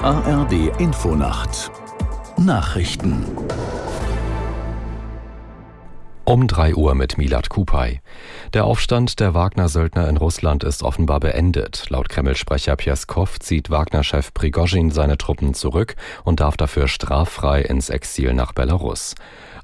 ARD Infonacht Nachrichten um 3 Uhr mit Milad Kupay. Der Aufstand der Wagner-Söldner in Russland ist offenbar beendet. Laut Kreml-Sprecher Pjaskow zieht Wagner-Chef Prigozhin seine Truppen zurück und darf dafür straffrei ins Exil nach Belarus.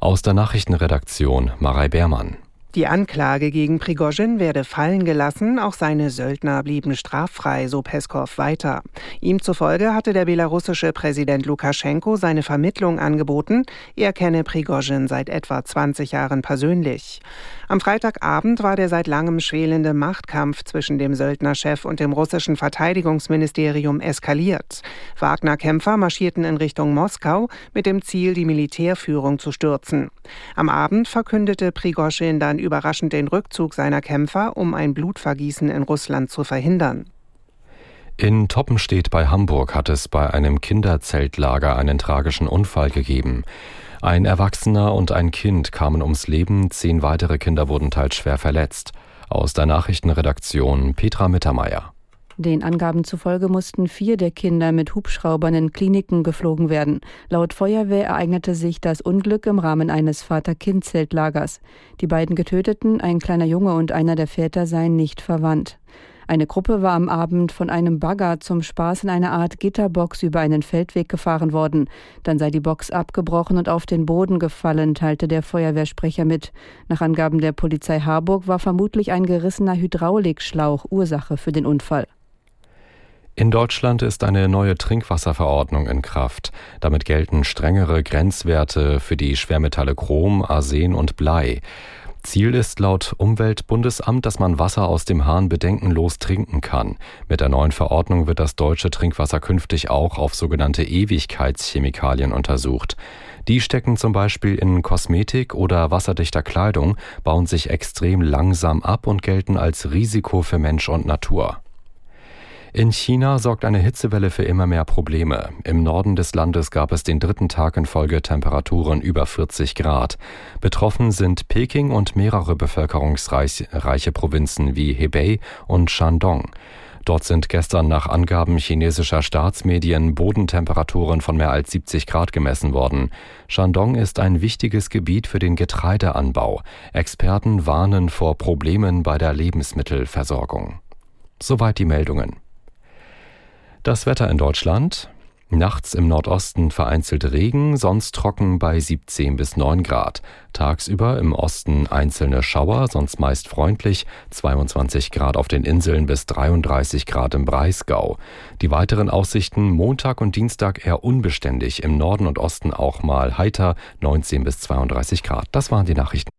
Aus der Nachrichtenredaktion Marei Beermann. Die Anklage gegen Prigozhin werde fallen gelassen, auch seine Söldner blieben straffrei, so Peskov weiter. Ihm zufolge hatte der belarussische Präsident Lukaschenko seine Vermittlung angeboten. Er kenne Prigozhin seit etwa 20 Jahren persönlich. Am Freitagabend war der seit langem schwelende Machtkampf zwischen dem Söldnerchef und dem russischen Verteidigungsministerium eskaliert. Wagner-Kämpfer marschierten in Richtung Moskau mit dem Ziel, die Militärführung zu stürzen. Am Abend verkündete Prigozhin dann überraschend den Rückzug seiner Kämpfer, um ein Blutvergießen in Russland zu verhindern. In Toppenstedt bei Hamburg hat es bei einem Kinderzeltlager einen tragischen Unfall gegeben. Ein Erwachsener und ein Kind kamen ums Leben, zehn weitere Kinder wurden teils schwer verletzt. Aus der Nachrichtenredaktion Petra Mittermeier. Den Angaben zufolge mussten vier der Kinder mit Hubschraubern in Kliniken geflogen werden. Laut Feuerwehr ereignete sich das Unglück im Rahmen eines Vater-Kind-Zeltlagers. Die beiden Getöteten, ein kleiner Junge und einer der Väter, seien nicht verwandt. Eine Gruppe war am Abend von einem Bagger zum Spaß in einer Art Gitterbox über einen Feldweg gefahren worden. Dann sei die Box abgebrochen und auf den Boden gefallen, teilte der Feuerwehrsprecher mit. Nach Angaben der Polizei Harburg war vermutlich ein gerissener Hydraulikschlauch Ursache für den Unfall. In Deutschland ist eine neue Trinkwasserverordnung in Kraft. Damit gelten strengere Grenzwerte für die Schwermetalle Chrom, Arsen und Blei. Ziel ist laut Umweltbundesamt, dass man Wasser aus dem Hahn bedenkenlos trinken kann. Mit der neuen Verordnung wird das deutsche Trinkwasser künftig auch auf sogenannte Ewigkeitschemikalien untersucht. Die stecken zum Beispiel in Kosmetik oder wasserdichter Kleidung, bauen sich extrem langsam ab und gelten als Risiko für Mensch und Natur. In China sorgt eine Hitzewelle für immer mehr Probleme. Im Norden des Landes gab es den dritten Tag in Folge Temperaturen über 40 Grad. Betroffen sind Peking und mehrere bevölkerungsreiche Provinzen wie Hebei und Shandong. Dort sind gestern nach Angaben chinesischer Staatsmedien Bodentemperaturen von mehr als 70 Grad gemessen worden. Shandong ist ein wichtiges Gebiet für den Getreideanbau. Experten warnen vor Problemen bei der Lebensmittelversorgung. Soweit die Meldungen. Das Wetter in Deutschland. Nachts im Nordosten vereinzelt Regen, sonst trocken bei 17 bis 9 Grad. Tagsüber im Osten einzelne Schauer, sonst meist freundlich, 22 Grad auf den Inseln bis 33 Grad im Breisgau. Die weiteren Aussichten Montag und Dienstag eher unbeständig, im Norden und Osten auch mal heiter, 19 bis 32 Grad. Das waren die Nachrichten.